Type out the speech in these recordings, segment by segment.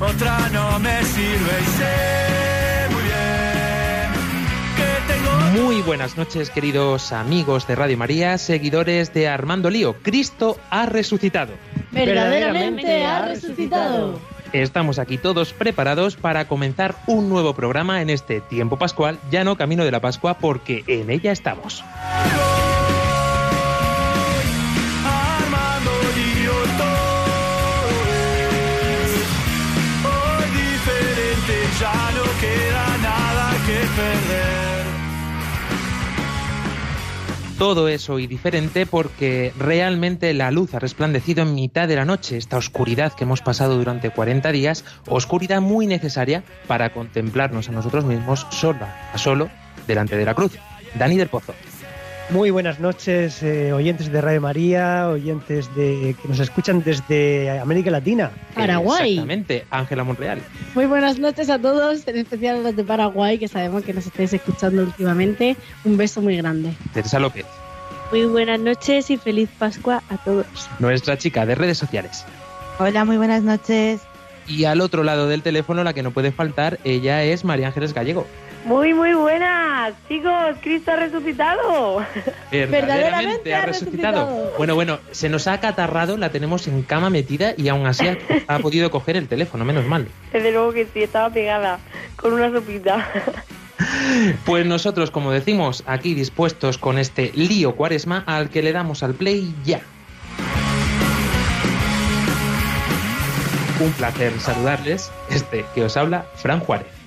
otra no me sirve y sé muy bien que tengo... Muy buenas noches, queridos amigos de Radio María, seguidores de Armando Lío. Cristo ha resucitado. Verdaderamente ha resucitado. Estamos aquí todos preparados para comenzar un nuevo programa en este tiempo pascual, ya no camino de la Pascua, porque en ella estamos. Todo es hoy diferente porque realmente la luz ha resplandecido en mitad de la noche, esta oscuridad que hemos pasado durante 40 días, oscuridad muy necesaria para contemplarnos a nosotros mismos solo a solo delante de la cruz. Dani del Pozo. Muy buenas noches, eh, oyentes de Radio María, oyentes de que nos escuchan desde América Latina. Paraguay. Exactamente, Ángela Monreal. Muy buenas noches a todos, en especial a los de Paraguay, que sabemos que nos estáis escuchando últimamente. Un beso muy grande. Teresa López, Muy buenas noches y feliz Pascua a todos. nuestra chica de redes sociales. Hola, muy buenas noches. Y al otro lado del teléfono, la que no puede faltar, ella es María Ángeles Gallego. Muy, muy buenas, chicos. Cristo ha resucitado. Verdaderamente ha resucitado. Bueno, bueno, se nos ha acatarrado, la tenemos en cama metida y aún así ha, ha podido coger el teléfono, menos mal. Desde luego que sí, estaba pegada con una sopita. Pues nosotros, como decimos, aquí dispuestos con este lío cuaresma al que le damos al play ya. Un placer saludarles, este que os habla, Fran Juárez.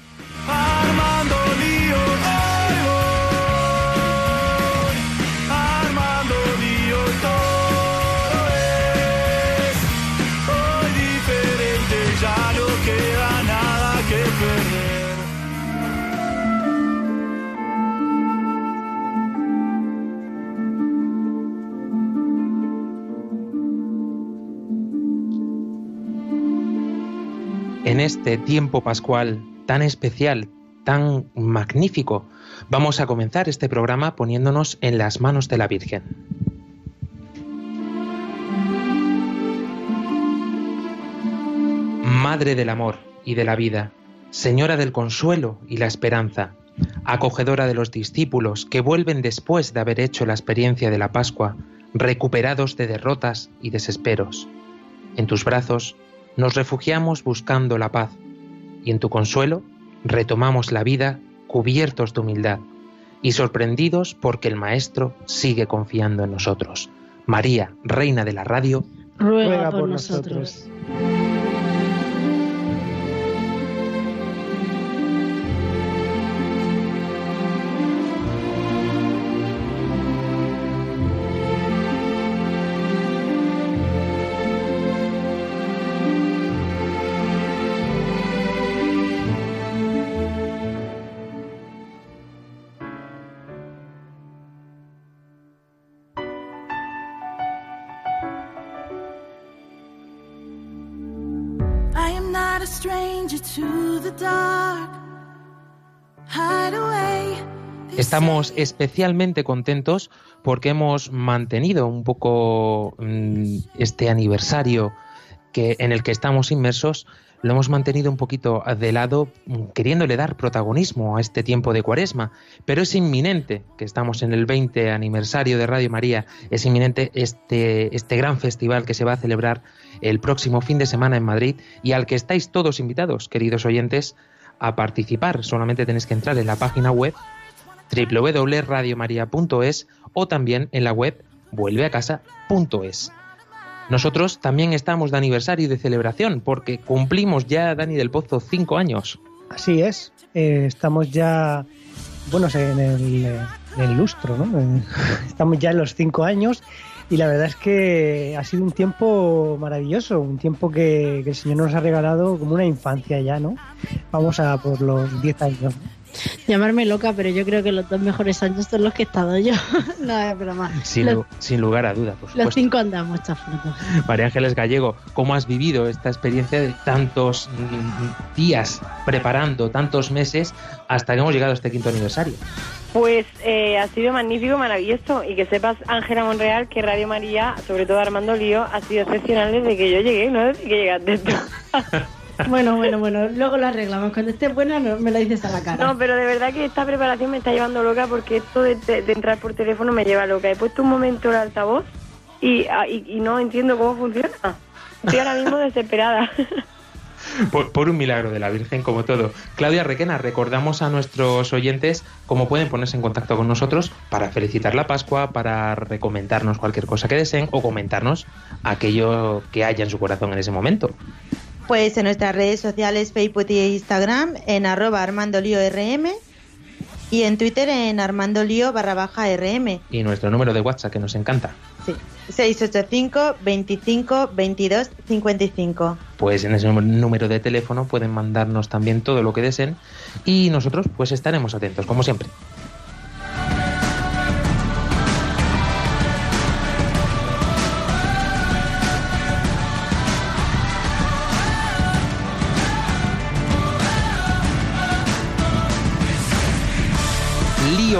En este tiempo pascual tan especial, tan magnífico, vamos a comenzar este programa poniéndonos en las manos de la Virgen. Madre del amor y de la vida, Señora del consuelo y la esperanza, acogedora de los discípulos que vuelven después de haber hecho la experiencia de la Pascua, recuperados de derrotas y desesperos. En tus brazos nos refugiamos buscando la paz y en tu consuelo retomamos la vida cubiertos de humildad y sorprendidos porque el Maestro sigue confiando en nosotros. María, Reina de la Radio, Ruega, por, nosotros. Estamos especialmente contentos porque hemos mantenido un poco mm, este aniversario que, en el que estamos inmersos, lo hemos mantenido un poquito de lado, mm, queriéndole dar protagonismo a este tiempo de cuaresma. Pero es inminente, que estamos en el 20 aniversario de Radio María, es inminente este, este gran festival que se va a celebrar el próximo fin de semana en Madrid y al que estáis todos invitados, queridos oyentes, a participar. Solamente tenéis que entrar en la página web www.radiomaria.es o también en la web vuelveacasa.es. Nosotros también estamos de aniversario y de celebración porque cumplimos ya, Dani del Pozo, cinco años. Así es, eh, estamos ya, bueno, en el, lustro, ¿no? Eh, Estamos ya en los cinco años y la verdad es que ha sido un tiempo maravilloso, un tiempo que, que el Señor nos ha regalado como una infancia ya, ¿no? vamos a por los 10 años. Llamarme loca, pero yo creo que los dos mejores años son los que he estado yo. no, es broma. Sin, los, lu- sin lugar a duda, por los supuesto. cinco andamos, chafrutos. María Ángeles Gallego, ¿cómo has vivido esta experiencia de tantos mm, días preparando, tantos meses, hasta que hemos llegado a este quinto aniversario? Pues eh, ha sido magnífico, maravilloso. Y que sepas, Ángela Monreal, que Radio María, sobre todo Armando Lío, ha sido excepcional desde que yo llegué, no desde que llegaste tú. Bueno, bueno, bueno, luego lo arreglamos. Cuando esté buena no, me lo dices a la cara. No, pero de verdad que esta preparación me está llevando loca porque esto de, de- de entrar por teléfono me lleva loca. He puesto un momento el altavoz y, ah, y, y no entiendo cómo funciona. Estoy ahora mismo desesperada. Por, por un milagro de la Virgen, como todo. Claudia Requena, recordamos a nuestros oyentes cómo pueden ponerse en contacto con nosotros para felicitar la Pascua, para recomendarnos cualquier cosa que deseen o comentarnos aquello que haya en su corazón en ese momento. Pues en nuestras redes sociales, Facebook e Instagram, en arroba armandolíorm y en Twitter en armandolío barra baja rm. Y nuestro número de WhatsApp que nos encanta. Sí. 685 25 22 55. Pues en ese número de teléfono pueden mandarnos también todo lo que deseen y nosotros pues estaremos atentos, como siempre.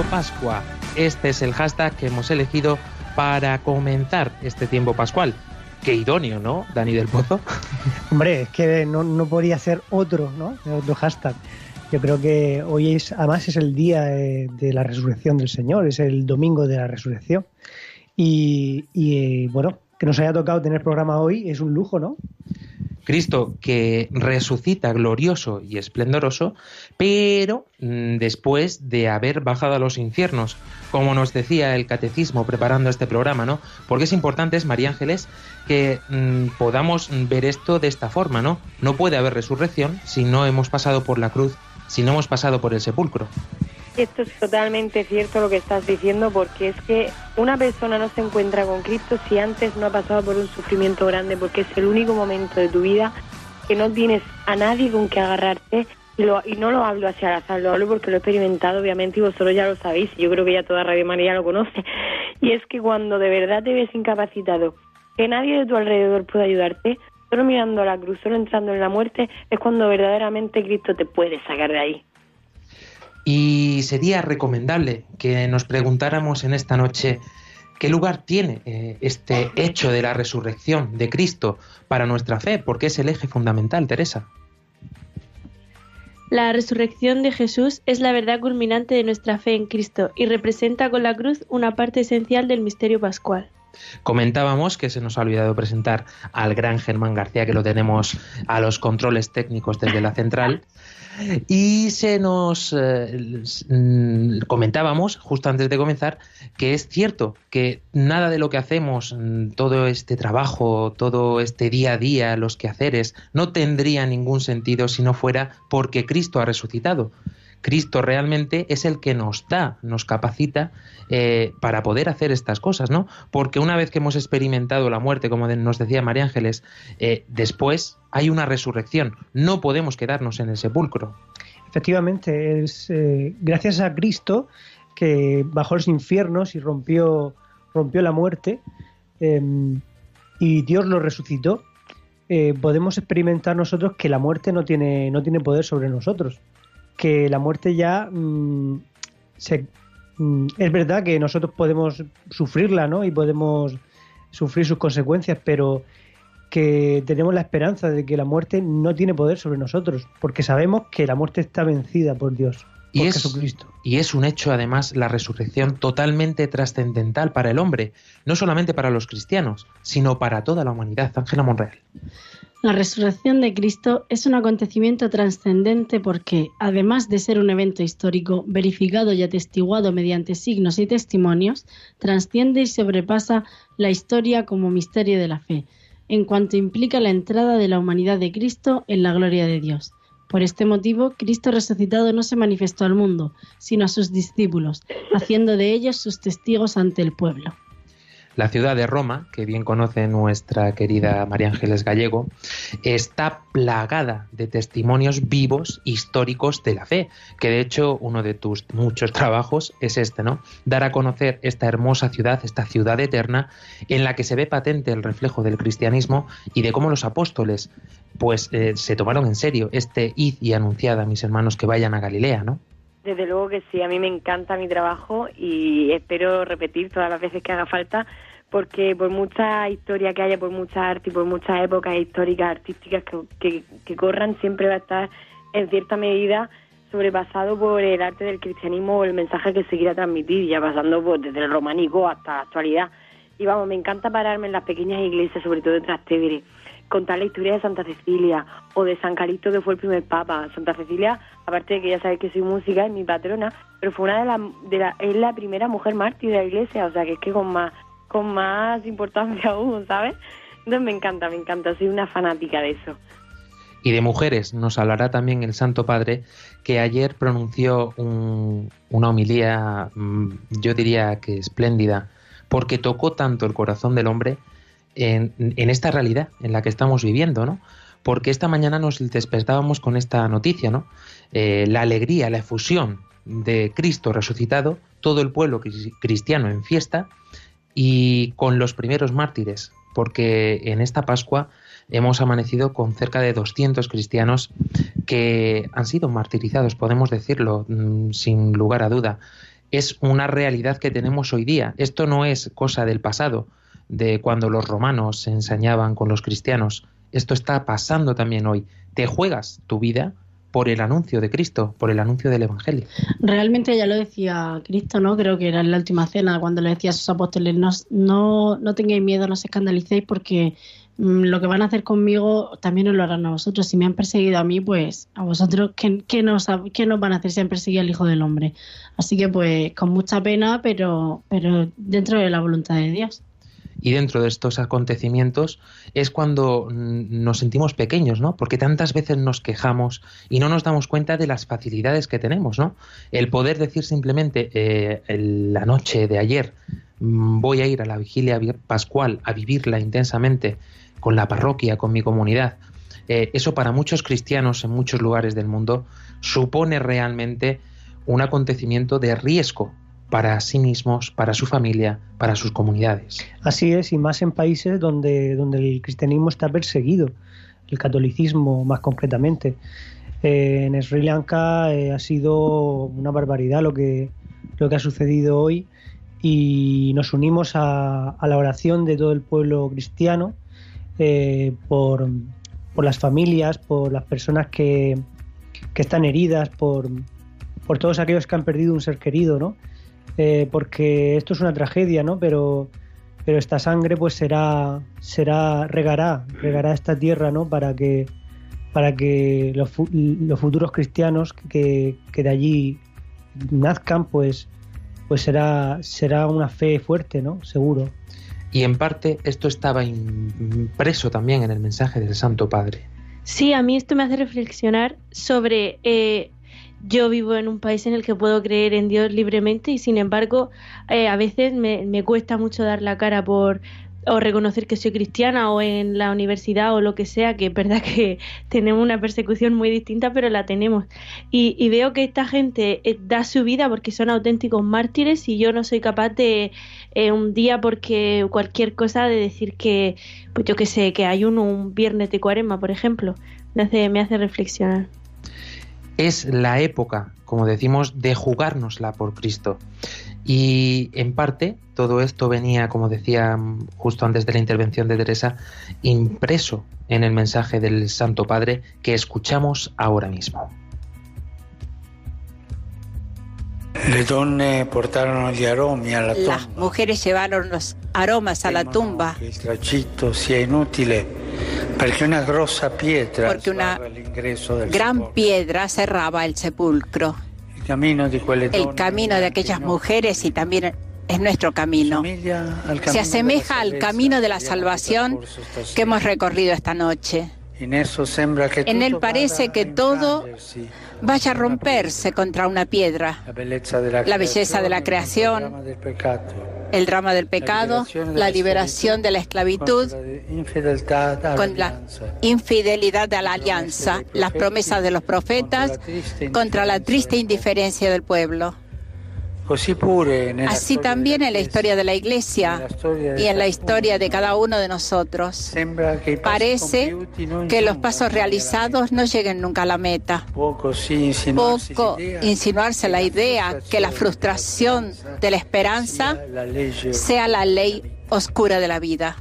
Pascua. Este es el hashtag que hemos elegido para comenzar este tiempo pascual. Qué idóneo, ¿no, Dani del Pozo? Hombre, es que no, no podría ser otro, ¿no? Otro hashtag. Yo creo que hoy es, además es el día de la resurrección del Señor, es el domingo de la resurrección. Y, y, eh, bueno, que nos haya tocado tener programa hoy es un lujo, ¿no? Cristo que resucita glorioso y esplendoroso, pero mm, después de haber bajado a los infiernos, como nos decía el catecismo preparando este programa, ¿no? Porque es importante, es María Ángeles, que mm, podamos ver esto de esta forma, ¿no? No puede haber resurrección si no hemos pasado por la cruz, si no hemos pasado por el sepulcro. Esto es totalmente cierto lo que estás diciendo porque es que una persona no se encuentra con Cristo si antes no ha pasado por un sufrimiento grande porque es el único momento de tu vida que no tienes a nadie con que agarrarte y, lo- no lo hablo hacia al azar, lo hablo porque lo he experimentado obviamente y vosotros ya lo sabéis y yo creo que ya toda Radio María lo conoce y es que cuando de verdad te ves incapacitado que nadie de tu alrededor puede ayudarte solo mirando a la cruz, solo entrando en la muerte es cuando verdaderamente Cristo te puede sacar de ahí. Y sería recomendable que nos preguntáramos en esta noche qué lugar tiene eh, este hecho de la resurrección de Cristo para nuestra fe, porque es el eje fundamental, Teresa. La resurrección de Jesús es la verdad culminante de nuestra fe en Cristo y representa con la cruz una parte esencial del misterio pascual. Comentábamos que se nos ha olvidado presentar al gran Germán García, que lo tenemos a los controles técnicos desde la central. Y se nos eh, mm, comentábamos, justo antes de comenzar, que es cierto que nada de lo que hacemos, mm, todo este trabajo, todo este día a día, los quehaceres, no tendría ningún sentido si no fuera porque Cristo ha resucitado. Cristo realmente es el que nos da, nos capacita eh, para poder hacer estas cosas, ¿no? Porque una vez que hemos experimentado la muerte, como nos decía María Ángeles, eh, después hay una resurrección. No podemos quedarnos en el sepulcro. Efectivamente, es eh, gracias a Cristo que bajó los infiernos y rompió, rompió la muerte eh, y Dios lo resucitó. podemos experimentar nosotros que la muerte no tiene, no tiene poder sobre nosotros. Que la muerte ya mm, se- mm, es verdad que nosotros podemos sufrirla, ¿no? Y podemos sufrir sus consecuencias, pero que tenemos la esperanza de que la muerte no tiene poder sobre nosotros, porque sabemos que la muerte está vencida por Dios, Y por es, Jesucristo. y es un hecho, además, la resurrección totalmente trascendental para el hombre, no solamente para los cristianos, sino para toda la humanidad. Ángela Monreal. La resurrección de Cristo es un acontecimiento trascendente porque, además de ser un evento histórico verificado y atestiguado mediante signos y testimonios, trasciende y sobrepasa la historia como misterio de la fe, en cuanto implica la entrada de la humanidad de Cristo en la gloria de Dios. Por este motivo, Cristo resucitado no se manifestó al mundo, sino a sus discípulos, haciendo de ellos sus testigos ante el pueblo. La ciudad de Roma, que bien conoce nuestra querida María Ángeles Gallego, está plagada de testimonios vivos históricos de la fe, que de hecho uno de tus muchos trabajos es este, ¿no? Dar a conocer esta hermosa ciudad, esta ciudad eterna, en la que se ve patente el reflejo del cristianismo y de cómo los apóstoles pues eh, se tomaron en serio este id y anunciad a mis hermanos que vayan a Galilea, ¿no? Desde luego que sí, a mí me encanta mi trabajo y espero repetir todas las veces que haga falta porque por mucha historia que haya, por mucha arte y por muchas épocas históricas, artísticas que, que, corran, siempre va a estar en cierta medida sobrepasado por el arte del cristianismo o el mensaje que se quiera transmitir, ya pasando pues, desde el románico hasta la actualidad. Y vamos, me encanta pararme en las pequeñas iglesias, sobre todo de Trastevere, contar la historia de Santa Cecilia o de San Calixto, que fue el primer papa. Santa Cecilia, aparte de que ya sabéis que soy música, es mi patrona, pero fue una de las, de la, es la primera mujer mártir de la iglesia, o sea que es que con más, con más importancia aún, ¿sabes? Entonces me encanta, me encanta, soy una fanática de eso. Y de mujeres nos hablará también el Santo Padre, que ayer pronunció un, una homilía, mm, yo diría que espléndida, porque tocó tanto el corazón del hombre en, esta realidad en la que estamos viviendo, ¿no? Porque esta mañana nos despertábamos con esta noticia, ¿no? Eh, la alegría, la efusión de Cristo resucitado, todo el pueblo cristiano en fiesta y con los primeros mártires, porque en esta Pascua hemos amanecido con cerca de 200 cristianos que han sido martirizados, podemos decirlo mm, sin lugar a duda. Es una realidad que tenemos hoy día. Esto no es cosa del pasado, de cuando los romanos se ensañaban con los cristianos. Esto está pasando también hoy. Te juegas tu vida por el anuncio de Cristo, por el anuncio del Evangelio. Realmente ya lo decía Cristo, ¿no? Creo que era en la última cena cuando le decía a sus apóstoles, no, no, no tengáis miedo, no os escandalicéis porque mm, lo que van a hacer conmigo también os lo harán a vosotros. Si me han perseguido a mí, pues a vosotros, ¿qué, qué, nos, qué nos van a hacer si han perseguido al Hijo del Hombre? Así que pues con mucha pena, pero, pero dentro de la voluntad de Dios. Y dentro de estos acontecimientos es cuando nos sentimos pequeños, ¿no? Porque tantas veces nos quejamos y no nos damos cuenta de las facilidades que tenemos, ¿no? El poder decir simplemente eh, la noche de ayer voy a ir a la vigilia pascual a vivirla intensamente con la parroquia, con mi comunidad. Eh, eso para muchos cristianos en muchos lugares del mundo supone realmente un acontecimiento de riesgo para sí mismos, para su familia, para sus comunidades. Así es, y más en países donde, donde el cristianismo está perseguido, el catolicismo más concretamente. Eh, en Sri Lanka eh, ha sido una barbaridad lo que, lo que ha sucedido hoy y nos unimos a, a la oración de todo el pueblo cristiano eh, por, por, las familias, por las personas que, que están heridas, por, por todos aquellos que han perdido un ser querido, ¿no? Eh, porque esto es una tragedia, ¿no? Pero, pero esta sangre pues será, será, regará, regará esta tierra, ¿no? Para que, para que los, los futuros cristianos que, que, de allí nazcan, pues, pues será, será una fe fuerte, ¿no? Seguro. Y en parte esto estaba impreso también en el mensaje del Santo Padre. Sí, a mí esto me hace reflexionar sobre eh, yo vivo en un país en el que puedo creer en Dios libremente y sin embargo eh, a veces me, me, cuesta mucho dar la cara por o reconocer que soy cristiana o en la universidad o lo que sea, que es verdad que tenemos una persecución muy distinta, pero la tenemos. Y, y veo que esta gente eh, da su vida porque son auténticos mártires y yo no soy capaz de eh, un día porque cualquier cosa de decir que, pues yo que sé, que hay uno un viernes de cuaresma, por ejemplo, me hace, me hace reflexionar es la época, como decimos, de jugárnosla por Cristo. Y en parte todo esto venía, como decía justo antes de la intervención de Teresa, impreso en el mensaje del Santo Padre que escuchamos ahora mismo. Las mujeres llevaron los aromas a la tumba porque una gran piedra cerraba el sepulcro. El camino de aquellas mujeres y también es nuestro camino. Se asemeja al camino de la salvación que hemos recorrido esta noche. En él parece que todo vaya a romperse contra una piedra. La belleza de la creación, el drama del pecado, la liberación de la esclavitud, con la infidelidad de la alianza, las promesas de los profetas, contra la triste indiferencia del pueblo. Así también en la historia de la Iglesia y en la historia de cada uno de nosotros. Parece que los pasos realizados no lleguen nunca a la meta. Poco insinuarse la idea que la frustración de la esperanza sea la ley oscura de la vida.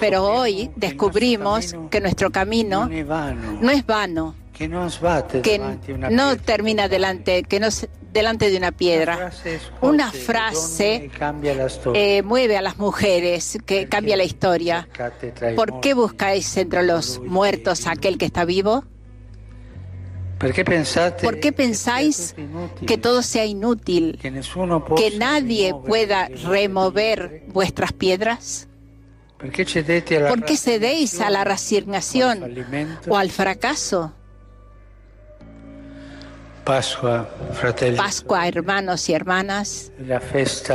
Pero hoy descubrimos que nuestro camino no es vano que no termina delante, que no delante de una piedra. Una frase eh, mueve a las mujeres, que cambia la historia. ¿Por qué buscáis entre los muertos aquel que está vivo? ¿Por qué pensáis que todo sea inútil, que nadie pueda remover vuestras piedras? ¿Por qué cedéis a la resignación o al fracaso? Pascua, fratelli. Pascua, hermanos y hermanas,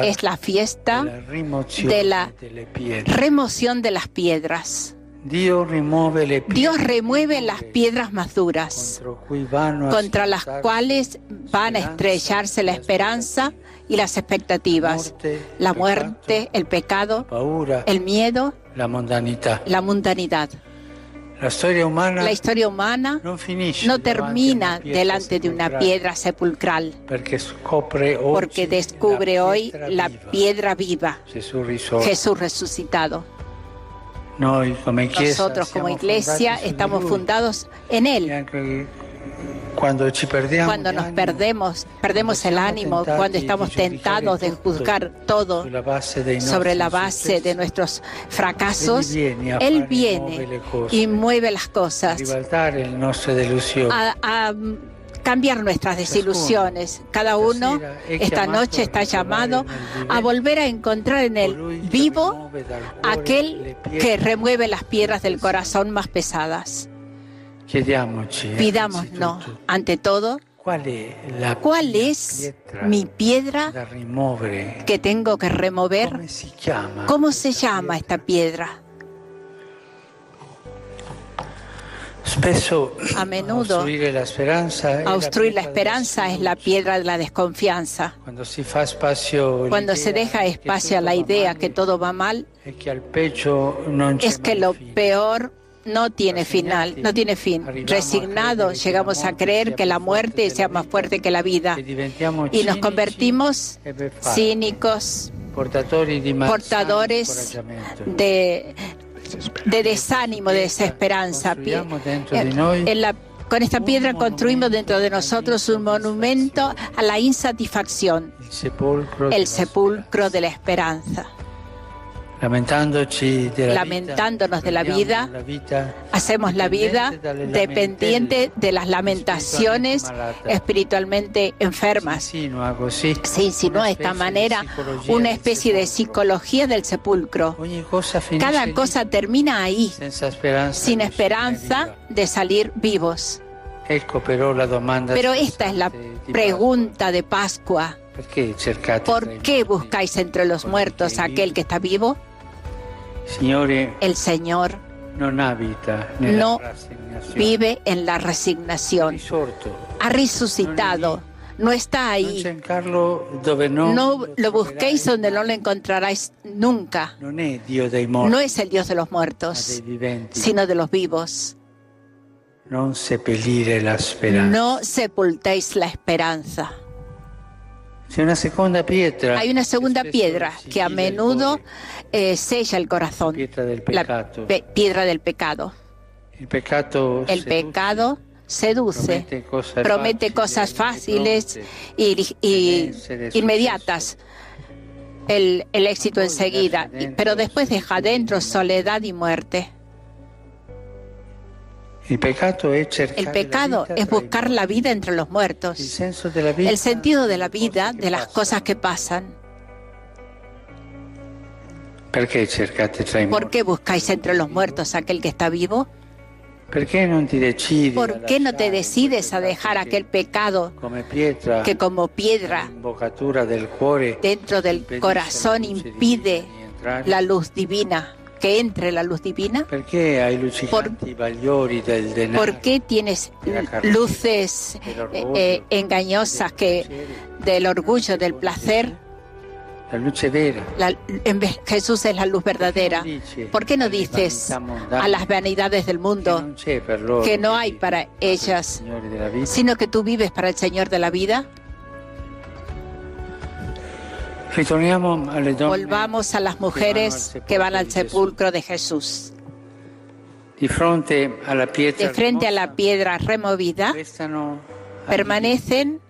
es la fiesta de la remoción de las piedras. Dios remueve las piedras más duras contra las cuales van a estrellarse la esperanza y las expectativas, la muerte, el pecado, el miedo, la mundanidad. La historia humana, no, termina delante de una piedra sepulcral, porque descubre hoy la piedra viva, Jesús resucitado. Nosotros como iglesia estamos fundados en Él. Cuando, nos perdemos, perdemos el ánimo, cuando estamos tentados de juzgar todo sobre la base de nuestros fracasos, Él viene y mueve las cosas. a, cambiar nuestras desilusiones. Cada uno esta noche está llamado a volver a encontrar en Él vivo aquel que remueve las piedras del corazón más pesadas. Pidámonos, ante todo, ¿cuál es mi piedra que tengo que remover? ¿Cómo se llama esta piedra? A menudo, obstruir la esperanza es la piedra de la desconfianza. Cuando se deja espacio a la idea que todo va mal, es que lo peor no tiene final, no tiene fin. Resignados llegamos a creer que la muerte sea más fuerte que la vida. Y nos convertimos cínicos, portadores de, de desánimo, de desesperanza. con esta piedra construimos dentro de nosotros un monumento a la insatisfacción, el sepulcro de la esperanza lamentándonos de la vida, hacemos la vida dependiente de las lamentaciones espiritualmente enfermas. Se insinúa de esta manera una especie de psicología del sepulcro. Cada cosa termina ahí, sin esperanza de salir vivos. Pero esta es la pregunta de Pascua. ¿Por qué buscáis entre los muertos a aquel que está vivo? El Señor no vive en la resignación. Ha resucitado. No está ahí. No lo busquéis donde no lo encontraráis nunca. No es el Dios de los muertos, sino de los vivos. No sepultéis la esperanza. Hay una segunda piedra. Hay una segunda piedra que a menudo eh, sella el corazón. La piedra del pecado. El pecado, el pecado seduce, promete cosas, fáciles y, inmediatas. El, el éxito enseguida, pero después deja dentro soledad y muerte. El pecado es, buscar la vida entre los muertos, el sentido de la vida, de las cosas que pasan. ¿Por qué buscáis entre los muertos aquel que está vivo? ¿Por qué no te decides a dejar aquel pecado que como piedra dentro del corazón impide la luz divina? Que entre la luz divina? ¿Por, ¿Por qué tienes luces eh, eh, engañosas que del orgullo, del placer? La, en vez, Jesús es la luz verdadera. ¿Por qué no dices a las vanidades del mundo que no hay para ellas, sino que tú vives para el Señor de la vida? Volvamos a las mujeres que van al sepulcro de Jesús. De frente a la piedra removida, permanecen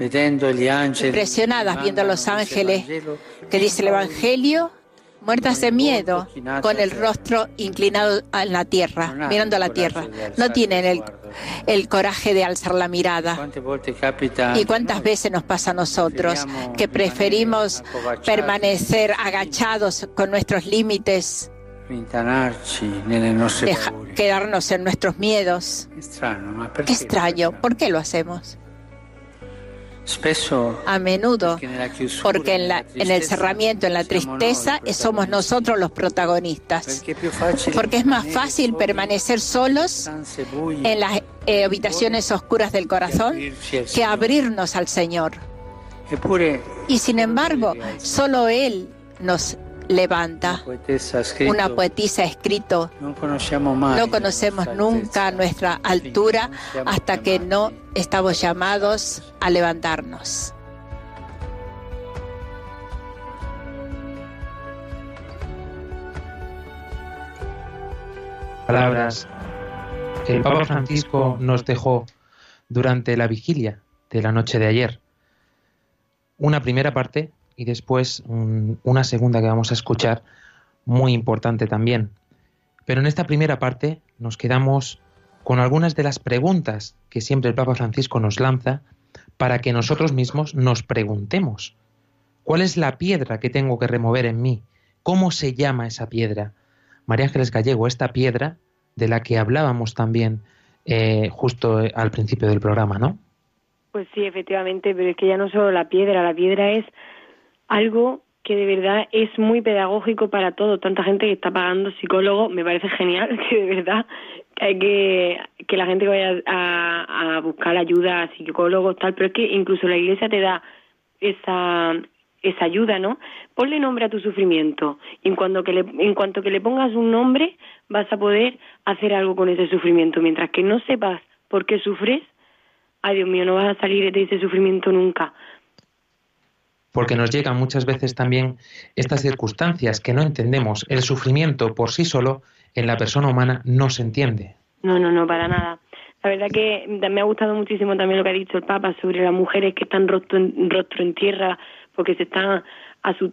impresionadas viendo a los ángeles que dice el Evangelio, muertas de miedo, con el rostro inclinado en la tierra, mirando a la tierra. No tienen el, el coraje de alzar la mirada. ¿Y cuántas veces nos pasa a nosotros que preferimos permanecer agachados con nuestros límites? quedarnos en nuestros miedos. Extraño, ¿por qué lo hacemos? A menudo, porque en, la, en, el cerramiento, en la tristeza, somos nosotros los protagonistas. Porque es más fácil permanecer solos en las eh, habitaciones oscuras del corazón que abrirnos al Señor. Y sin embargo, solo Él nos levanta. Una poetisa ha escrito, no conocemos nunca nuestra altura hasta que no estamos llamados a levantarnos. Palabras que el Papa Francisco nos dejó durante la vigilia de la noche de ayer. Una primera parte y después una segunda que vamos a escuchar muy importante también. Pero en esta primera parte nos quedamos con algunas de las preguntas que siempre el Papa Francisco nos lanza para que nosotros mismos nos preguntemos, ¿cuál es la piedra que tengo que remover en mí? ¿Cómo se llama esa piedra? María Ángeles Gallego, esta piedra de la que hablábamos también eh, justo al principio del programa, ¿no? Pues sí, efectivamente, pero es que ya no solo la piedra, la piedra es algo que de verdad es muy pedagógico para todo. Tanta gente que está pagando psicólogo, me parece genial que de verdad que que la gente vaya a, a buscar ayuda a psicólogos tal, pero es que incluso la iglesia te da esa esa ayuda, ¿no? Ponle nombre a tu sufrimiento y en cuanto que le, en cuanto que le pongas un nombre vas a poder hacer algo con ese sufrimiento. Mientras que no sepas por qué sufres, ay Dios mío, no vas a salir de ese sufrimiento nunca porque nos llegan muchas veces también estas circunstancias que no entendemos. El sufrimiento por sí solo en la persona humana no se entiende. No, no, no, para nada. La verdad que me ha gustado muchísimo también lo que ha dicho el Papa sobre las mujeres que están rostro en, rostro en tierra porque se están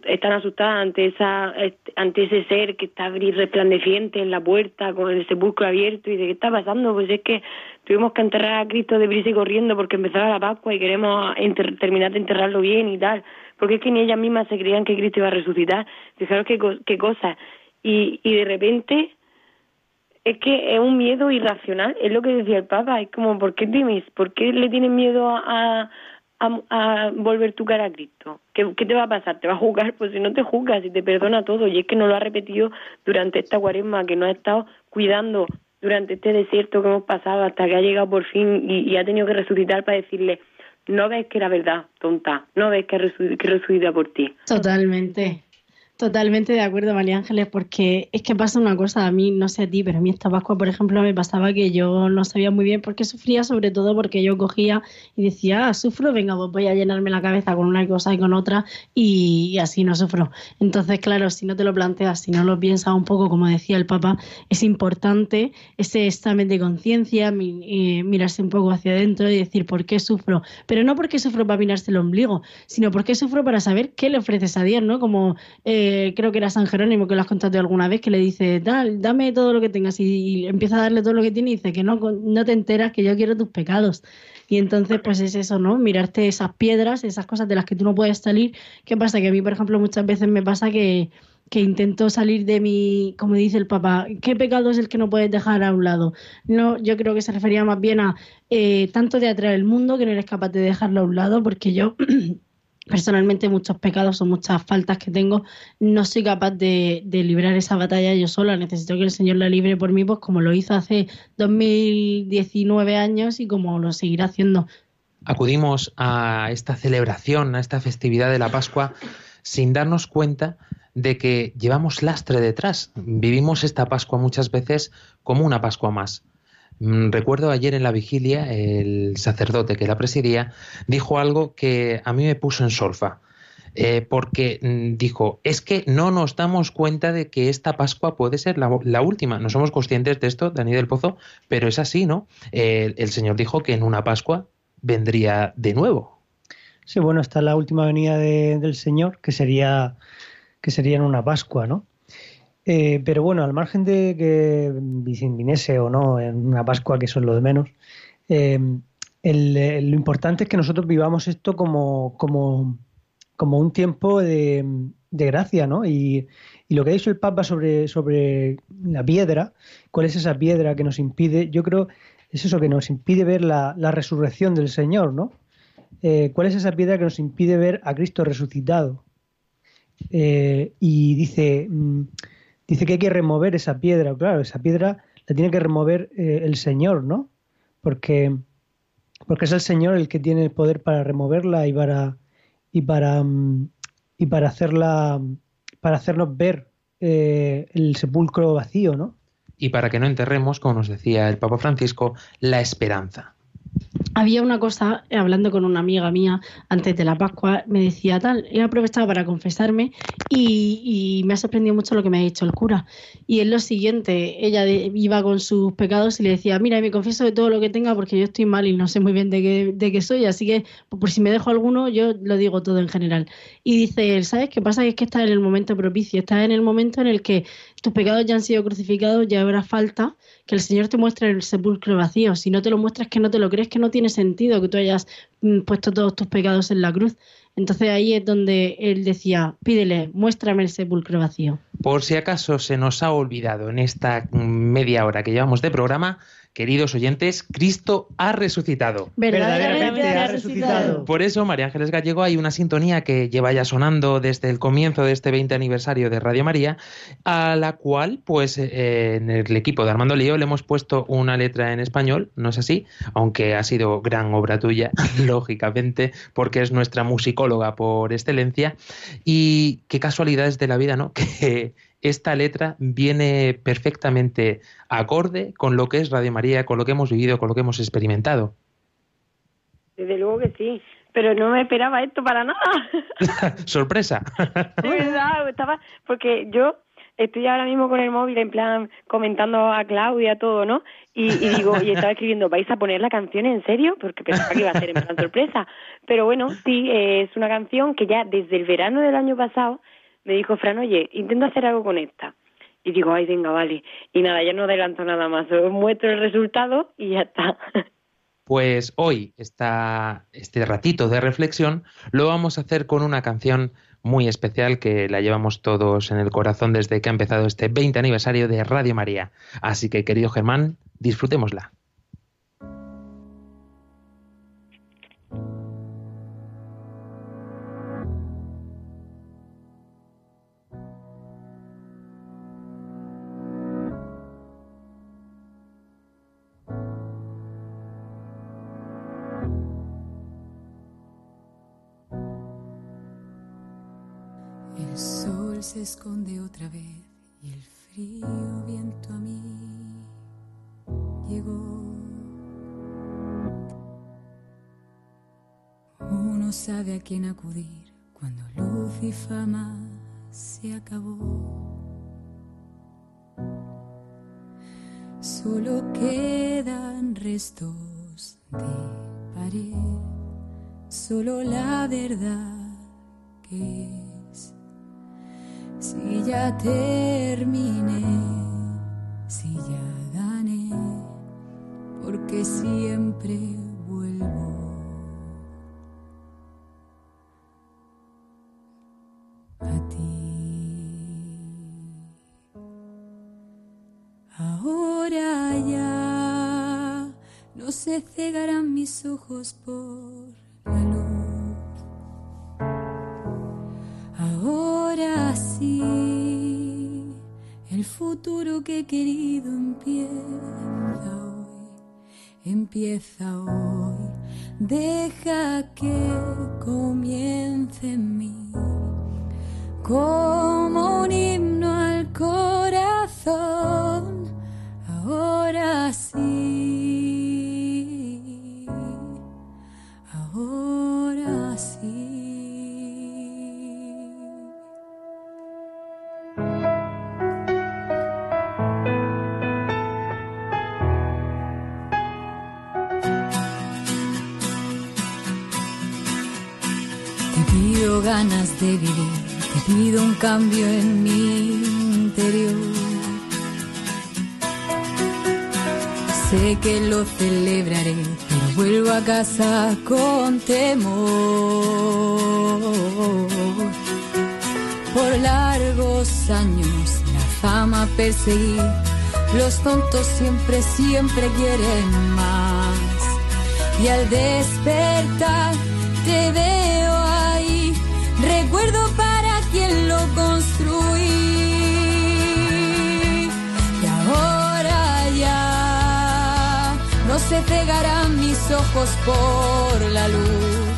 están asustadas ante esa ante ese ser que está resplandeciente en la puerta con el sepulcro abierto y de qué está pasando pues es que tuvimos que enterrar a Cristo de prisa y corriendo porque empezaba la Pascua y queremos terminar de enterrarlo bien y tal porque es que ni ellas mismas se creían que Cristo iba a resucitar. Fijaros qué, qué cosa. Y, y de repente es que es un miedo irracional, es lo que decía el Papa, es como, ¿por qué temes? ¿Por qué le tienes miedo a, a, a volver tu cara a Cristo? ¿Qué, ¿Qué te va a pasar? ¿Te va a juzgar? Pues si no te juzgas y te perdona todo. Y es que no lo ha repetido durante esta cuaresma, que nos ha estado cuidando durante este desierto que hemos pasado hasta que ha llegado por fin y ha tenido que resucitar para decirle, no ves que era verdad, tonta, no ves que, resucita por ti. Totalmente. Totalmente de acuerdo, María Ángeles, porque es que pasa una cosa, a mí, no sé a ti, pero a mí esta Pascua, por ejemplo, me pasaba que yo no sabía muy bien por qué sufría, sobre todo porque yo cogía y decía, ah, sufro, venga, pues voy a llenarme la cabeza con una cosa y con otra y, así no sufro. Entonces, claro, si no te lo planteas, si no lo piensas un poco, como decía el Papa, es importante ese examen de conciencia, eh, mirarse un poco hacia adentro y decir por qué sufro, pero no porque sufro para mirarse el ombligo, sino porque sufro para saber qué le ofreces a Dios, ¿no? Como... Eh, creo que era San Jerónimo que lo has contado alguna vez, que le dice, dame todo lo que tengas y, empieza a darle todo lo que tiene y dice que no, no te enteras que yo quiero tus pecados. Y entonces, pues es eso, ¿no? Mirarte esas piedras, esas cosas de las que tú no puedes salir. ¿Qué pasa? Que a mí, por ejemplo, muchas veces me pasa que, que intento salir de mi, como dice el Papa, ¿qué pecado es el que no puedes dejar a un lado? No, yo creo que se refería más bien a eh, tanto de atraer el mundo que no eres capaz de dejarlo a un lado, porque yo personalmente muchos pecados o muchas faltas que tengo, no soy capaz de, de, librar esa batalla yo sola. Necesito que el Señor la libre por mí, pues como lo hizo hace 2019 años y como lo seguirá haciendo. Acudimos a esta celebración, a esta festividad de la Pascua, sin darnos cuenta de que llevamos lastre detrás. Vivimos esta Pascua muchas veces como una Pascua más. Mm, recuerdo ayer en la vigilia, el sacerdote que la presidía dijo algo que a mí me puso en solfa. Eh, porque mm, dijo, es que no nos damos cuenta de que esta Pascua puede ser la, última. No somos conscientes de esto, Dani del Pozo, pero es así, ¿no? el Señor dijo que en una Pascua vendría de nuevo. Sí, bueno, está la última venida del Señor, que sería, que sería en una Pascua, ¿no? Eh, pero bueno, al margen de que viniese o no en una Pascua, que eso es lo de menos, eh, lo importante es que nosotros vivamos esto como, como, como un tiempo de, gracia, ¿no? Y, lo que ha dicho el Papa sobre, sobre la piedra, cuál es esa piedra que nos impide, yo creo, es eso que nos impide ver la, resurrección del Señor, ¿no? Eh, ¿Cuál es esa piedra que nos impide ver a Cristo resucitado? y dice, mm, dice que hay que remover esa piedra. Claro, esa piedra la tiene que remover eh, el Señor, ¿no? Porque, porque es el Señor el que tiene el poder para removerla y para y para mm, y para hacerla para hacernos ver eh, el sepulcro vacío, ¿no? Y para que no enterremos, como nos decía el Papa Francisco, la esperanza había una cosa, hablando con una amiga mía antes de la Pascua, me decía tal, he aprovechado para confesarme y, me ha sorprendido mucho lo que me ha dicho el cura. Y es lo siguiente, ella iba con sus pecados y le decía, mira, me confieso de todo lo que tenga porque yo estoy mal y no sé muy bien de qué, de qué soy, así que por si me dejo alguno, yo lo digo todo en general. Y dice, ¿sabes qué pasa? Es que estás en el momento propicio, estás en el momento en el que tus pecados ya han sido crucificados, ya habrá falta que el Señor te muestre el sepulcro vacío. Si no te lo muestras, que no te lo crees, que no tiene sentido que tú hayas mm, puesto todos tus pecados en la cruz. Entonces ahí es donde él decía, pídele, muéstrame el sepulcro vacío. Por si acaso se nos ha olvidado en esta media hora que llevamos de programa, Queridos oyentes, Cristo ha resucitado. Verdaderamente ha resucitado. Por eso, María Ángeles Gallego, hay una sintonía que lleva ya sonando desde el comienzo de este 20 aniversario de Radio María, a la cual, pues, eh, en el equipo de Armando Lío le hemos puesto una letra en español, ¿no es así? Aunque ha sido gran obra tuya, lógicamente, porque es nuestra musicóloga por excelencia. Y qué casualidades de la vida, ¿no? Que esta letra viene perfectamente acorde con lo que es Radio María, con lo que hemos vivido, con lo que hemos experimentado. Desde luego que sí, pero no me esperaba esto para nada. Sorpresa. De verdad, estaba, porque yo estoy ahora mismo con el móvil en plan comentando a Claudia todo, ¿no? Y, digo, y estaba escribiendo, ¿vais a poner la canción en serio? Porque pensaba que iba a ser en plan sorpresa. Pero bueno, sí, es una canción que ya desde el verano del año pasado me dijo Fran, oye, intento hacer algo con esta. Y digo, ay, venga, vale. Y nada, ya no adelanto nada más, os muestro el resultado y ya está. Pues hoy, esta, este ratito de reflexión, lo vamos a hacer con una canción muy especial que la llevamos todos en el corazón desde que ha empezado este 20 aniversario de Radio María. Así que, querido Germán, disfrutémosla. Se esconde otra vez y el frío viento a mí llegó. Uno sabe a quién acudir cuando luz y fama se acabó. Solo quedan restos de pared, solo la verdad que si ya terminé, si ya gané, porque siempre vuelvo. A ti. Ahora ya no se cegarán mis ojos por el futuro que he querido empieza hoy, empieza hoy. Deja que comience en mí como un himno al corazón. Ahora sí, de vivir, te pido un cambio en mi interior. Sé que lo celebraré, pero vuelvo a casa con temor. Por largos años la fama perseguí, los tontos siempre, siempre quieren más. Y al despertar te veo recuerdo para quien lo construí. Y ahora ya no se cegarán mis ojos por la luz.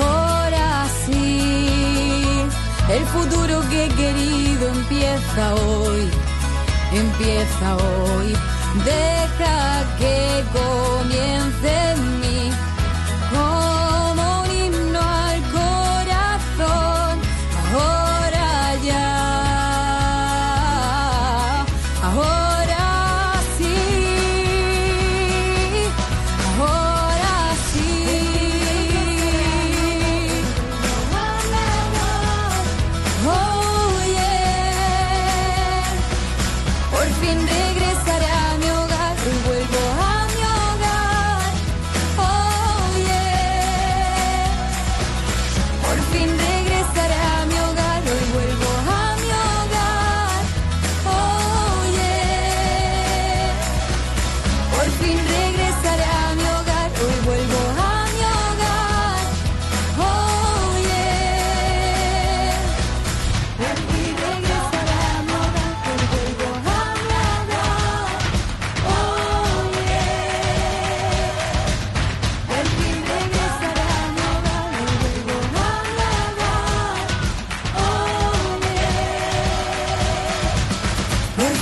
Ahora sí, el futuro que he querido empieza hoy, empieza hoy. Deja que comience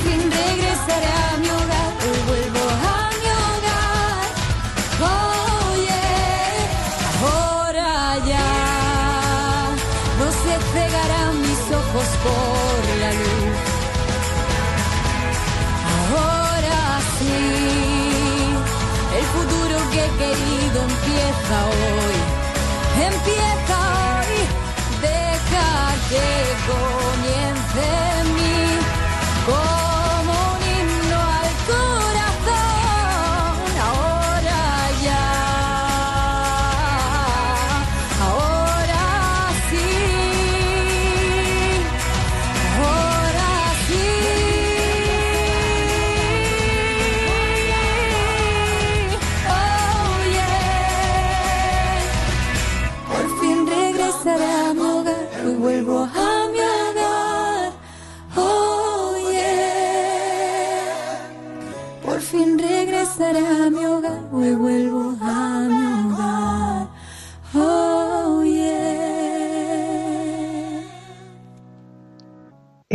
இருக்கின்றேன்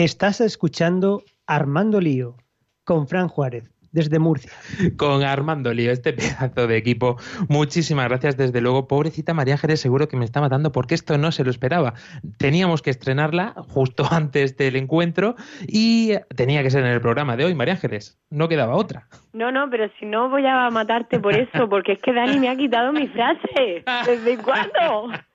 Estás escuchando Armando Lío con Fran Juárez desde Murcia. con Armando Lío, este pedazo de equipo. Muchísimas gracias, desde luego. Pobrecita María Ángeles, seguro que me está matando porque esto no se lo esperaba. Teníamos que estrenarla justo antes del encuentro y tenía que ser en el programa de hoy, María Ángeles. No quedaba otra. No, no, pero si no voy a matarte por eso, porque es que Dani me ha quitado mi frase. ¿Desde cuándo?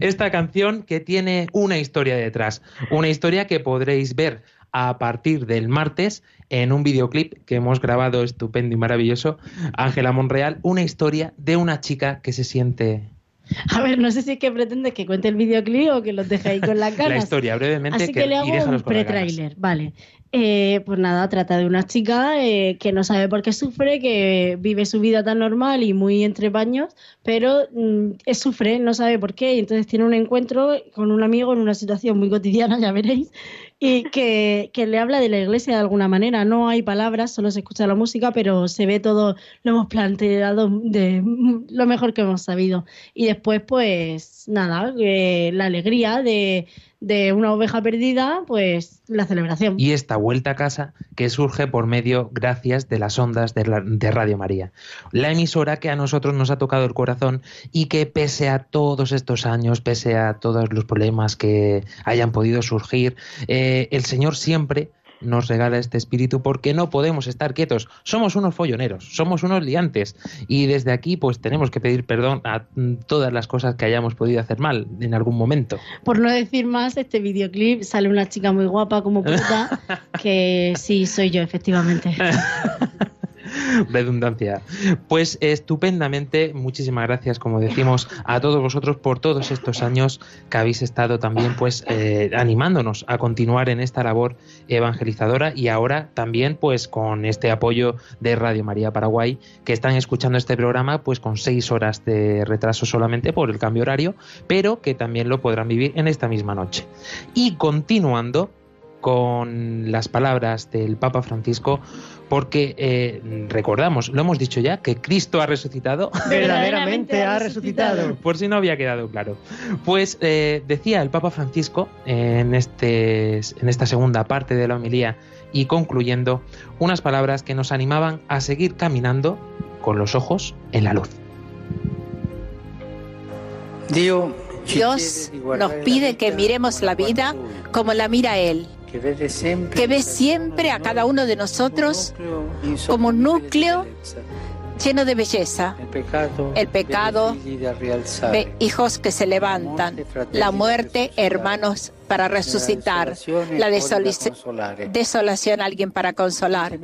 Esta canción que tiene una historia detrás, una historia que podréis ver a partir del martes en un videoclip que hemos grabado estupendo y maravilloso, Ángela Monreal, una historia de una chica que se siente A ver, no sé si es que pretendes que cuente el videoclip o que los deje ahí con la cara. la historia brevemente Así que, le hago un pre-trailer. Vale. Eh, pues nada, trata de una chica eh, que no sabe por qué sufre, que vive su vida tan normal y muy entre paños, pero mm, es- sufre, no sabe por qué, y entonces tiene un encuentro con un amigo en una situación muy cotidiana, ya veréis, y que, que le habla de la iglesia de alguna manera. No hay palabras, solo se escucha la música, pero se ve todo, lo hemos planteado de lo mejor que hemos sabido. Y después, pues nada, eh, la alegría de, de una oveja perdida, pues la celebración. y esta vuelta a casa que surge por medio, gracias, de las ondas de, Radio María. La emisora que a nosotros nos ha tocado el corazón y que pese a todos estos años, pese a todos los problemas que hayan podido surgir, eh, el Señor siempre nos regala este espíritu porque no podemos estar quietos. Somos unos folloneros, somos unos liantes y desde aquí pues tenemos que pedir perdón a todas las cosas que hayamos podido hacer mal en algún momento. Por no decir más, este videoclip sale una chica muy guapa como puta, que sí, soy yo, efectivamente. redundancia. Pues estupendamente, muchísimas gracias, como decimos, a todos vosotros por todos estos años que habéis estado también pues eh, animándonos a continuar en esta labor evangelizadora y ahora también pues con este apoyo de Radio María Paraguay que están escuchando este programa pues con seis horas de retraso solamente por el cambio horario, pero que también lo podrán vivir en esta misma noche. Y continuando con las palabras del Papa Francisco, porque eh, recordamos, lo hemos dicho ya, que Cristo ha resucitado. Verdaderamente ha resucitado. Por si no había quedado claro. Pues eh, decía el Papa Francisco en, este, en esta segunda parte de la homilía y concluyendo unas palabras que nos animaban a seguir caminando con los ojos en la luz. Dios nos pide que miremos la vida como la mira Él, que ve siempre a cada uno de nosotros como un núcleo lleno de belleza. El pecado ve hijos que se levantan, la muerte, hermanos para resucitar, la desoli- desolación, alguien para consolar.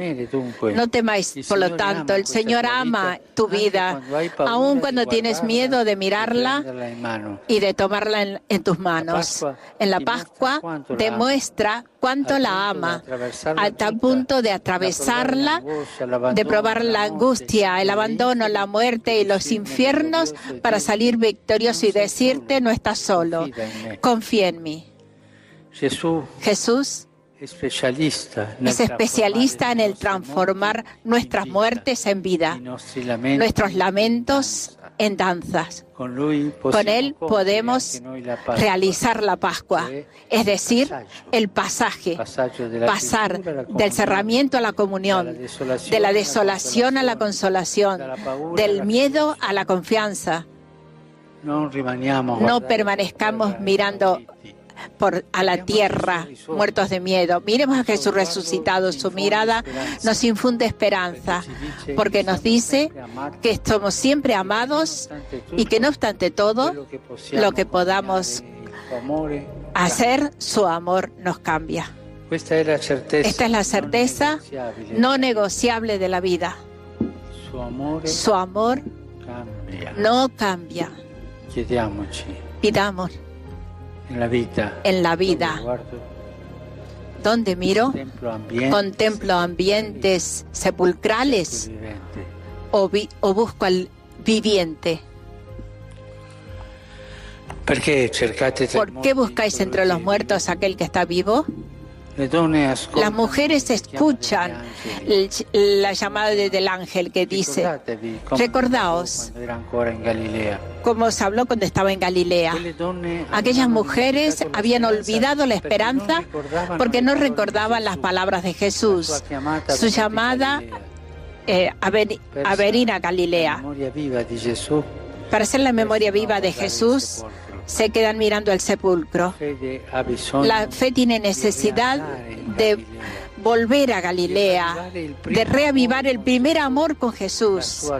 No temáis, por lo tanto, el Señor ama tu vida, aun cuando tienes miedo de mirarla y de tomarla en, en tus manos. En la Pascua demuestra cuánto la ama, a tal punto de atravesarla, de probar la angustia, el abandono, la muerte y los infiernos para salir victorioso y decirte, no estás solo, confía en mí. Jesús es especialista en el transformar nuestras muertes en vida, nuestros lamentos en danzas. Con Él podemos realizar la Pascua, es decir, el pasaje, pasar del cerramiento a la comunión, de la desolación a la consolación, del miedo a la confianza. No permanezcamos mirando por a la tierra, muertos de miedo. Miremos a Jesús resucitado. Su mirada nos infunde esperanza, porque nos dice que somos siempre amados y que no obstante todo, lo que podamos hacer, su amor nos cambia. Questa è la certezza Esta es la certeza no negociable de la vida. Su amor cambia. no cambia. Chiediamoci Pidamos nella vita en la vida. ¿Dónde miro? templo ambiente Contemplo ambientes sepulcrales o, vi- o busco al viviente. ¿Por qué buscáis entre los muertos aquel que está vivo? Las mujeres escuchan la llamada de- del ángel que dice, recordaos como se habló cuando estaba en Galilea. Aquellas mujeres habían olvidado la esperanza porque no recordaban las palabras de Jesús, su llamada eh, a, ven- a venir a Galilea. Para hacer la memoria viva de Jesús, se quedan mirando el sepulcro. La fe tiene necesidad de volver a Galilea, de reavivar el primer amor con Jesús,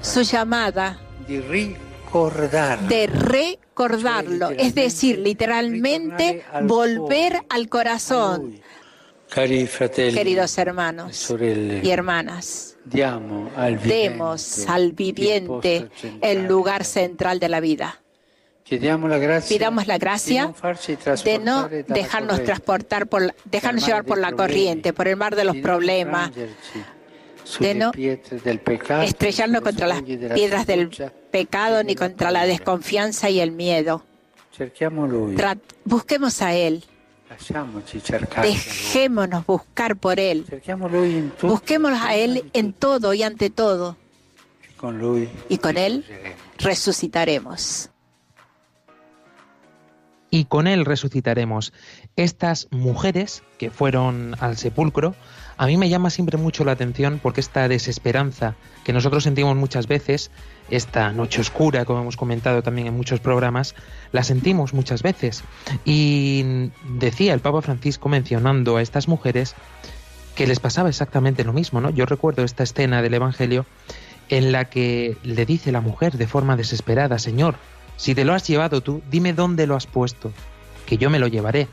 su llamada de recordarlo, es decir, literalmente volver al corazón, Cari fratelli queridos hermanos sorelle, y hermanas. al Demos al viviente el lugar central de la vida. Pidamos la gracia de no dejarnos transportar por, dejarnos llevar por la corriente, por el mar de los problemas, de no estrellarnos contra las piedras del pecado ni contra la desconfianza y el miedo. Busquemos a Él, dejémonos buscar por Él, busquémonos a Él en todo y ante todo, y con Él resucitaremos. Y con él resucitaremos. Estas mujeres que fueron al sepulcro, a mí me llama siempre mucho la atención porque esta desesperanza que nosotros sentimos muchas veces, esta noche oscura, como hemos comentado también en muchos programas, la sentimos muchas veces. Y decía el Papa Francisco mencionando a estas mujeres que les pasaba exactamente lo mismo, ¿no? Yo recuerdo esta escena del Evangelio en la que le dice la mujer de forma desesperada, Señor, si te lo has llevado tú, dime dónde lo has puesto, que yo me lo llevaré.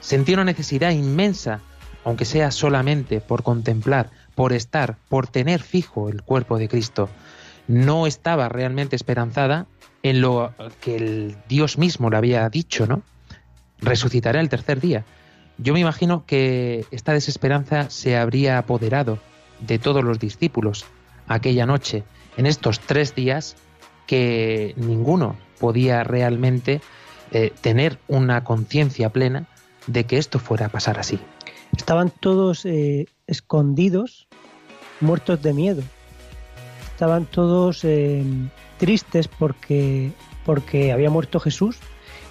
Sentí una necesidad inmensa, aunque sea solamente por contemplar, por estar, por tener fijo el cuerpo de Cristo. No estaba realmente esperanzada en lo que Dios mismo le había dicho, ¿no? Resucitará el tercer día. Yo me imagino que esta desesperanza se habría apoderado de todos los discípulos aquella noche, en estos tres días que ninguno podía realmente eh, tener una conciencia plena de que esto fuera a pasar así. Estaban todos eh, escondidos, muertos de miedo. Estaban todos eh, tristes porque, porque había muerto Jesús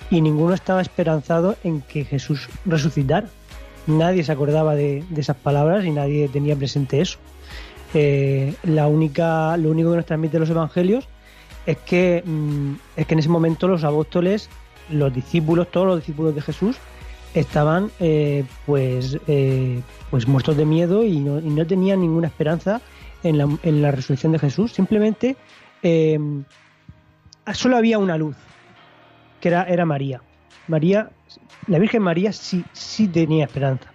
y ninguno estaba esperanzado en que Jesús resucitara. Nadie se acordaba de, de esas palabras y nadie tenía presente eso. La única, lo único que nos transmiten los evangelios es que, mm, es que en ese momento los apóstoles, los discípulos, todos los discípulos de Jesús, estaban eh, pues, eh, pues muertos de miedo y no, no tenían ninguna esperanza en la, en la resurrección de Jesús. Simplemente eh, solo había una luz, que era, era María. María, la Virgen María sí, sí tenía esperanza.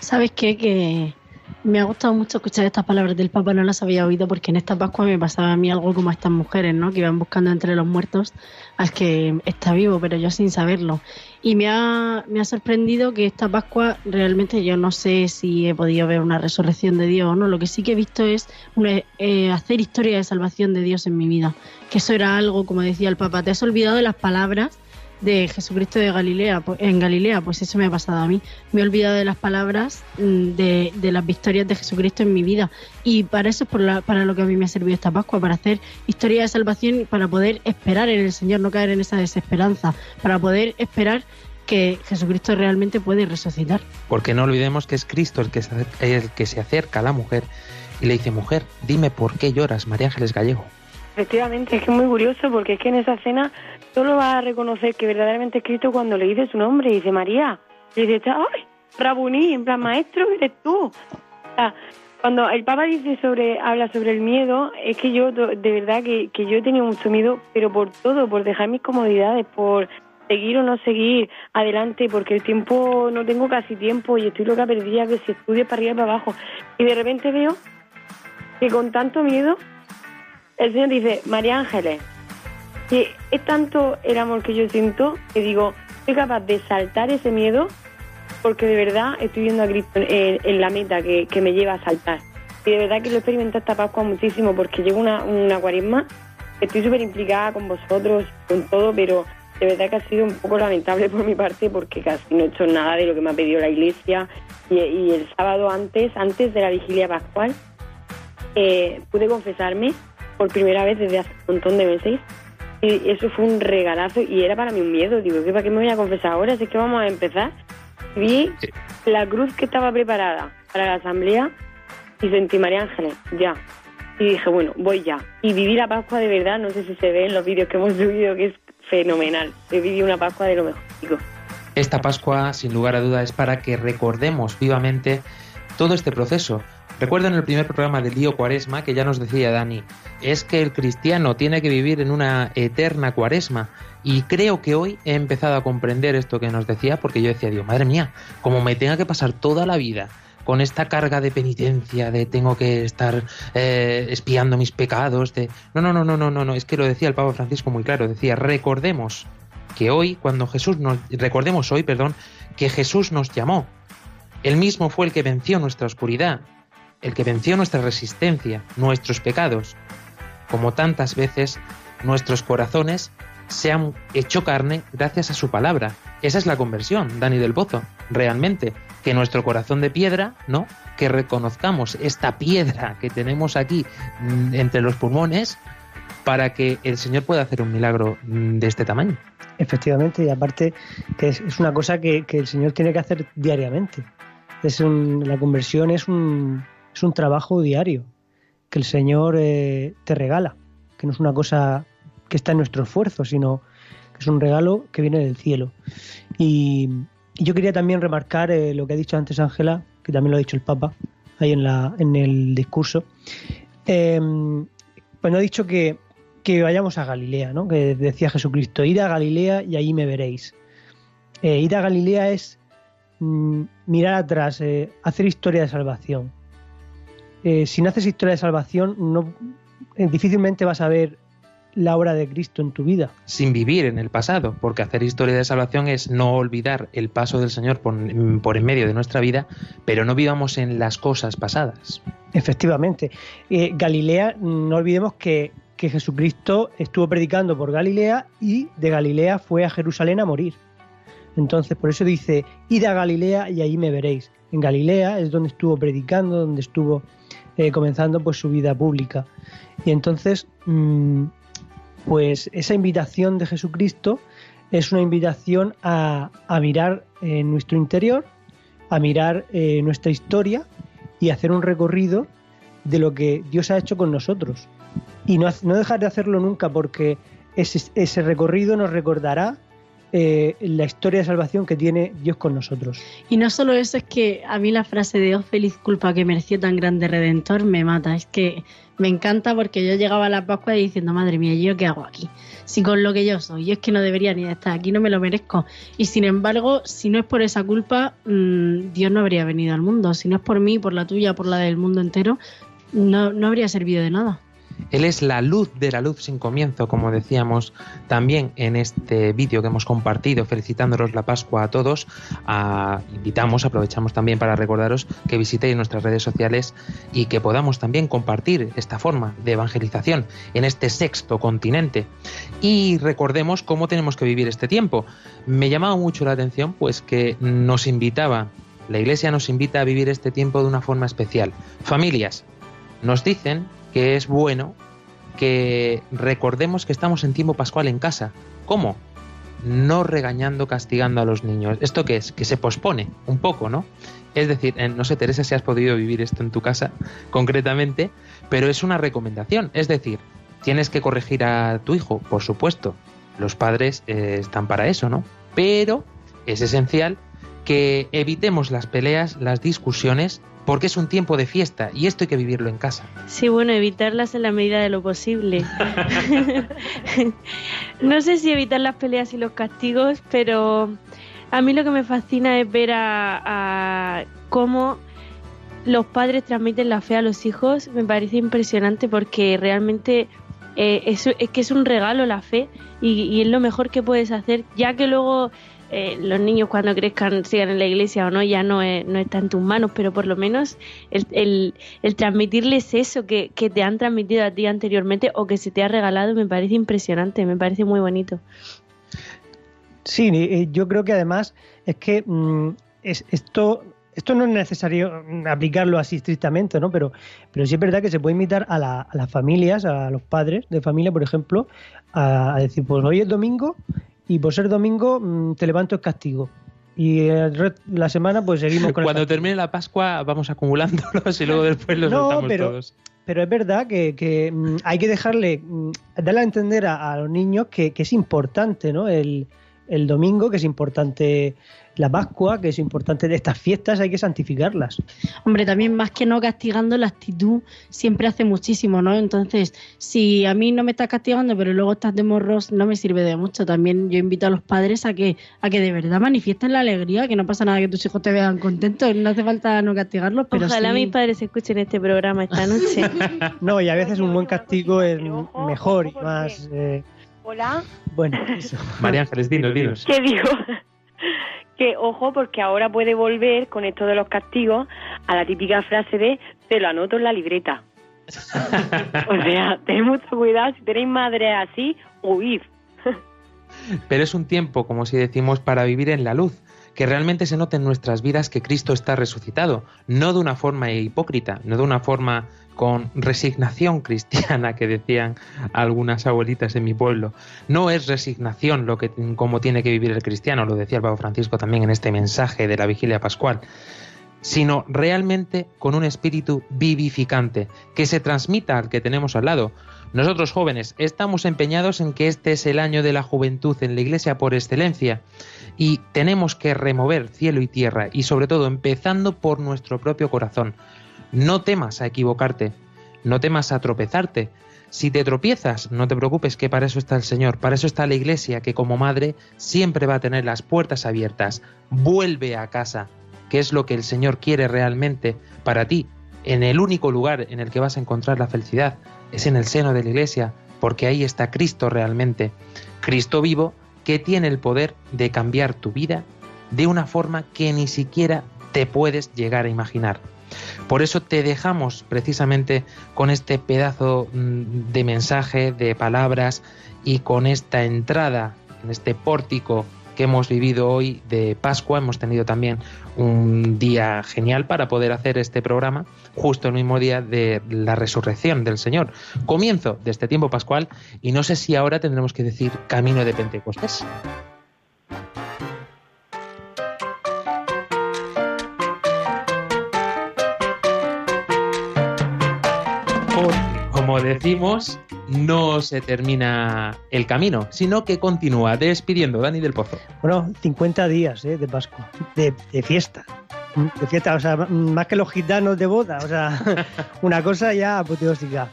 ¿Sabes qué? Que me ha gustado mucho escuchar estas palabras del Papa, no las había oído porque en esta Pascua me pasaba a mí algo como a estas mujeres, ¿no? Que iban buscando entre los muertos al que está vivo, pero yo sin saberlo. Y me ha, me ha sorprendido que esta Pascua realmente yo no sé si he podido ver una resurrección de Dios o no. Lo que sí que he visto es una- eh, hacer historia de salvación de Dios en mi vida. Que eso era algo, como decía el Papa, te has olvidado de las palabras de Jesucristo de Galilea, pues, en Galilea, pues eso me ha pasado a mí. Me he olvidado de las palabras mm, de, de las victorias de Jesucristo en mi vida. Y para eso es por la- para lo que a mí me ha servido esta Pascua, para hacer historia de salvación para poder esperar en el Señor, no caer en esa desesperanza, para poder esperar que Jesucristo realmente puede resucitar. Porque no olvidemos que es Cristo el que se acerca, el que se acerca a la mujer y le dice, mujer, dime por qué lloras, María Ángeles Gallego. Efectivamente, es que es muy curioso porque es que en esa escena solo va a reconocer que verdaderamente es Cristo cuando le dice su nombre dice María. Y dice, ¡ay! Rabuní, en plan, maestro, eres tú. O sea, cuando el Papa dice sobre, habla sobre el miedo, es que yo de verdad que, que yo he tenido mucho miedo, pero por todo, por dejar mis comodidades, por seguir o no seguir adelante, porque el tiempo, no tengo casi tiempo y estoy loca perdida, que si estudio para arriba y para abajo. Y de repente veo que con tanto miedo el Señor dice, María Ángeles, que es tanto el amor que yo siento que digo, soy capaz de saltar ese miedo porque de verdad estoy viendo a Cristo en, la meta que, que me lleva a saltar. Y de verdad que lo he experimentado esta Pascua muchísimo porque llevo una, una cuaresma, estoy súper implicada con vosotros, con todo, pero de verdad que ha sido un poco lamentable por mi parte porque casi no he hecho nada de lo que me ha pedido la iglesia. Y, y el sábado antes, antes de la vigilia pascual, eh, pude confesarme por primera vez desde hace un montón de meses. Y eso fue un regalazo y era para mí un miedo. Digo, ¿qué, ¿para qué me voy a confesar ahora? Si es que vamos a empezar. Vi la cruz que estaba preparada para la asamblea y sentí María Ángeles, ya. Y dije, bueno, voy ya. Y viví la Pascua de verdad, no sé si se ve en los vídeos que hemos subido, que es fenomenal. He vivido una Pascua de lo mejor, chicos. Esta Pascua, sin lugar a duda, es para que recordemos vivamente todo este proceso. Recuerdo en el primer programa del Lío Cuaresma que ya nos decía Dani, es que el cristiano tiene que vivir en una eterna cuaresma. Y creo que hoy he empezado a comprender esto que nos decía, porque yo decía, Dios, madre mía, como me tenga que pasar toda la vida con esta carga de penitencia, de tengo que estar eh, espiando mis pecados, de no, no, no, no, no, no, no, es que lo decía el Papa Francisco muy claro, decía, recordemos que hoy, cuando Jesús nos, recordemos hoy, perdón, que Jesús nos llamó. Él mismo fue el que venció nuestra oscuridad, el que venció nuestra resistencia, nuestros pecados. Como tantas veces, nuestros corazones se han hecho carne gracias a su palabra. Esa es la conversión, Dani del Pozo, realmente. Que nuestro corazón de piedra, ¿no? Que reconozcamos esta piedra que tenemos aquí mm, entre los pulmones para que el Señor pueda hacer un milagro mm, de este tamaño. Efectivamente, y aparte que es, una cosa que, el Señor tiene que hacer diariamente. Es la conversión es un, es un trabajo diario que el Señor eh, te regala, que no es una cosa que está en nuestro esfuerzo, sino que es un regalo que viene del cielo. Y, yo quería también remarcar eh, lo que ha dicho antes Ángela, que también lo ha dicho el Papa ahí en, la, en el discurso. Eh, ha dicho que, vayamos a Galilea, ¿no? que decía Jesucristo, id a Galilea y allí me veréis. Eh, ir a Galilea es mm, mirar atrás, hacer historia de salvación. Eh, si no haces historia de salvación, no, eh, difícilmente vas a ver la obra de Cristo en tu vida. sin vivir en el pasado, porque hacer historia de salvación es no olvidar el paso del Señor por, por en medio de nuestra vida, pero no vivamos en las cosas pasadas. Efectivamente. Eh, Galilea, no olvidemos que, que Jesucristo estuvo predicando por Galilea y de Galilea fue a Jerusalén a morir. Entonces, por eso dice, id a Galilea y allí me veréis. En Galilea es donde estuvo predicando, donde estuvo eh, comenzando pues su vida pública. Y entonces, mm, pues esa invitación de Jesucristo es una invitación a, a mirar en nuestro interior, a mirar eh, nuestra historia y hacer un recorrido de lo que Dios ha hecho con nosotros. Y no, no dejar de hacerlo nunca porque ese, ese recorrido nos recordará eh, la historia de salvación que tiene Dios con nosotros. Y no solo eso, es que a mí la frase de oh feliz culpa que mereció tan grande redentor me mata. Es que me encanta porque yo llegaba a la Pascua diciendo, madre mía, ¿yo qué hago aquí? Si con lo que yo soy, yo es que no debería ni estar aquí, no me lo merezco. Y sin embargo, si no es por esa culpa, mmm, Dios no habría venido al mundo. Si no es por mí, por la tuya, por la del mundo entero, no, no habría servido de nada. Él es la luz de la luz sin comienzo, como decíamos también en este vídeo que hemos compartido, felicitándolos la Pascua a todos. A, invitamos, aprovechamos también para recordaros que visitéis nuestras redes sociales y que podamos también compartir esta forma de evangelización en este sexto continente. Y recordemos cómo tenemos que vivir este tiempo. Me llamaba mucho la atención, pues que nos invitaba, la Iglesia nos invita a vivir este tiempo de una forma especial. Familias, nos dicen que es bueno que recordemos que estamos en tiempo pascual en casa. ¿Cómo? No regañando, castigando a los niños. ¿Esto qué es? Que se pospone un poco, ¿no? Es decir, no sé, Teresa, si has podido vivir esto en tu casa concretamente, pero es una recomendación. Es decir, tienes que corregir a tu hijo, por supuesto. Los padres eh, están para eso, ¿no? Pero es esencial que evitemos las peleas, las discusiones, porque es un tiempo de fiesta y esto hay que vivirlo en casa. Sí, bueno, evitarlas en la medida de lo posible. no sé si evitar las peleas y los castigos, pero a mí lo que me fascina es ver a, cómo los padres transmiten la fe a los hijos. Me parece impresionante porque realmente eh, es, es que es un regalo la fe y, y es lo mejor que puedes hacer, ya que luego eh, los niños cuando crezcan sigan en la iglesia o no, ya no, no está en tus manos, pero por lo menos el, el- el transmitirles eso que, que te han transmitido a ti anteriormente o que se te ha regalado me parece impresionante, me parece muy bonito. Sí, yo creo que además es que mm, es, esto, esto no es necesario aplicarlo así estrictamente, ¿no? Pero, pero sí es verdad que se puede invitar a, la- a las familias, a los padres de familia, por ejemplo, a, a decir, pues hoy es domingo y por ser domingo mm, te levanto el castigo. Y el la semana pues seguimos con el Cuando termine la Pascua vamos acumulándolos y luego después los No, soltamos pero- todos. Pero es verdad que, que, mm, hay que dejarle, mm, darle a entender a, a los niños que, que es importante, ¿no? El, el domingo, que es importante la Pascua, que es importante de estas fiestas, hay que santificarlas. Hombre, también más que no castigando, la actitud siempre hace muchísimo, ¿no? Entonces, si a mí no me estás castigando, pero luego estás de morros, no me sirve de mucho. También yo invito a los padres a que, a que de verdad manifiesten la alegría, que no pasa nada que tus hijos te vean contentos, no hace falta no castigarlos, pero Ojalá sí- mis padres escuchen este programa esta noche. No, y a veces un buen castigo es mejor y más... eh, Hola, bueno, eso. María Ángeles, dinos, dinos. ¿qué digo? Que ojo, porque ahora puede volver con esto de los castigos a la típica frase de te lo anoto en la libreta. o sea, tened mucho cuidado, si tenéis madre así, huid. Pero es un tiempo, como si decimos, para vivir en la luz, que realmente se note en nuestras vidas que Cristo está resucitado, no de una forma hipócrita, no de una forma con resignación cristiana que decían algunas abuelitas en mi pueblo. No es resignación lo que como tiene que vivir el cristiano, lo decía el Papa Francisco también en este mensaje de la vigilia pascual, sino realmente con un espíritu vivificante que se transmita al que tenemos al lado. Nosotros jóvenes estamos empeñados en que este es el año de la juventud en la Iglesia por excelencia y tenemos que remover cielo y tierra y sobre todo empezando por nuestro propio corazón. No temas a equivocarte, no temas a tropezarte. Si te tropiezas, no te preocupes que para eso está el Señor, para eso está la Iglesia que como madre siempre va a tener las puertas abiertas. Vuelve a casa, que es lo que el Señor quiere realmente para ti. En el único lugar en el que vas a encontrar la felicidad es en el seno de la Iglesia, porque ahí está Cristo realmente. Cristo vivo que tiene el poder de cambiar tu vida de una forma que ni siquiera te puedes llegar a imaginar. Por eso te dejamos precisamente con este pedazo mm, de mensaje, de palabras y con esta entrada, en este pórtico que hemos vivido hoy de Pascua. Hemos tenido también un día genial para poder hacer este programa, justo el mismo día de la resurrección del Señor. Comienzo de este tiempo pascual y no sé si ahora tendremos que decir camino de Pentecostés. Como decimos, no se termina el camino, sino que continúa despidiendo Dani del Pozo. Bueno, 50 días eh, de Pascua, de, fiesta. De fiesta, o sea, más que los gitanos de boda, o sea, una cosa ya apoteósica.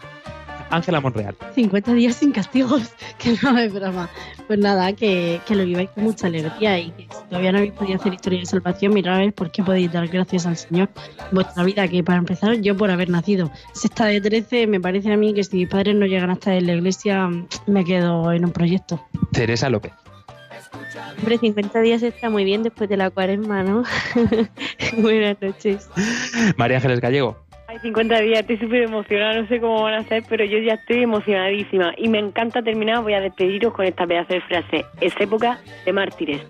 Ángela Monreal. 50 días sin castigos, que no es broma. Pues nada, que, que lo viváis con mucha alegría y que si todavía no habéis podido hacer historia de salvación, mirad a ver por qué podéis dar gracias al Señor en vuestra vida, que para empezar, yo por haber nacido. Sexta de 13, me parece a mí que si mis padres no llegan hasta en la iglesia, me quedo en un proyecto. Teresa López. Hombre, 50 días está muy bien después de la cuaresma, ¿no? Buenas noches. María Ángeles Gallego. Hay 50 días, estoy súper emocionada, no sé cómo van a ser, pero yo ya estoy emocionadísima. Y me encanta terminar, voy a despediros con esta pedazo de frase. Es época de mártires.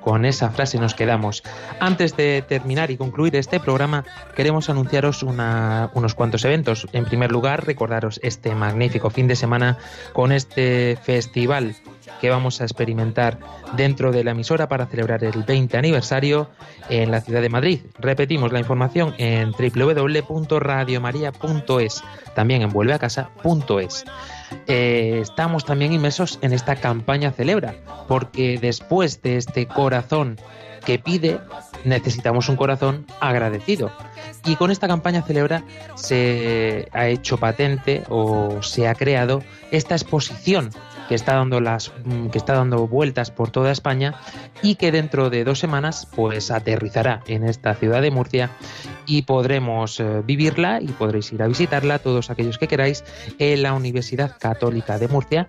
Con esa frase nos quedamos. Antes de terminar y concluir este programa, queremos anunciaros unos cuantos eventos. En primer lugar, recordaros este magnífico fin de semana con este festival que vamos a experimentar dentro de la emisora para celebrar el 20 aniversario en la ciudad de Madrid. Repetimos la información en www.radiomaria.es, también en vuelveacasa.es. Eh, estamos también inmersos en esta campaña Celebra, porque después de este corazón que pide, necesitamos un corazón agradecido. Y con esta campaña Celebra se ha hecho patente o se ha creado esta exposición que está dando las mm, que está dando vueltas por toda España y que dentro de dos semanas pues aterrizará en esta ciudad de Murcia y podremos eh, vivirla y podréis ir a visitarla todos aquellos que queráis en la Universidad Católica de Murcia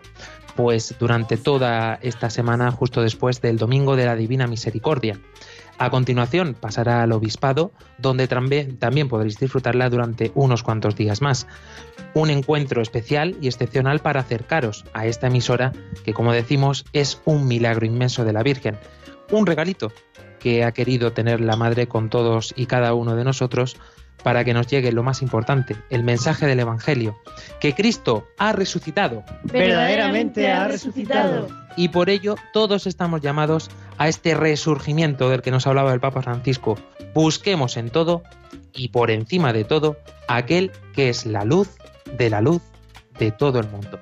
pues durante toda esta semana justo después del Domingo de la Divina Misericordia. A continuación pasará al Obispado, donde también, podréis disfrutarla durante unos cuantos días más. Un encuentro especial y excepcional para acercaros a esta emisora, que como decimos es un milagro inmenso de la Virgen. Un regalito que ha querido tener la Madre con todos y cada uno de nosotros para que nos llegue lo más importante, el mensaje del Evangelio, que Cristo ha resucitado. Verdaderamente ha resucitado. Y por ello todos estamos llamados a este resurgimiento del que nos hablaba el Papa Francisco. Busquemos en todo y por encima de todo aquel que es la luz de la luz de todo el mundo.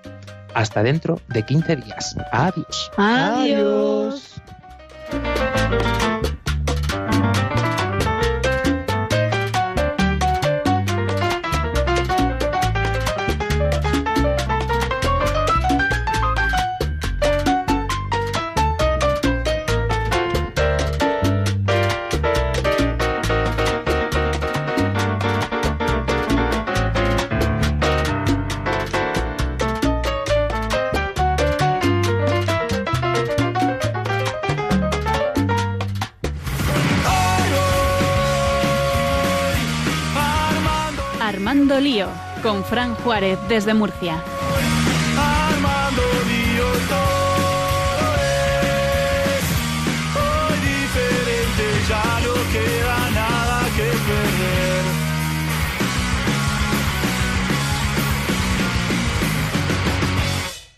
Hasta dentro de 15 días. Adiós. Adiós. Con Fran Juárez desde Murcia.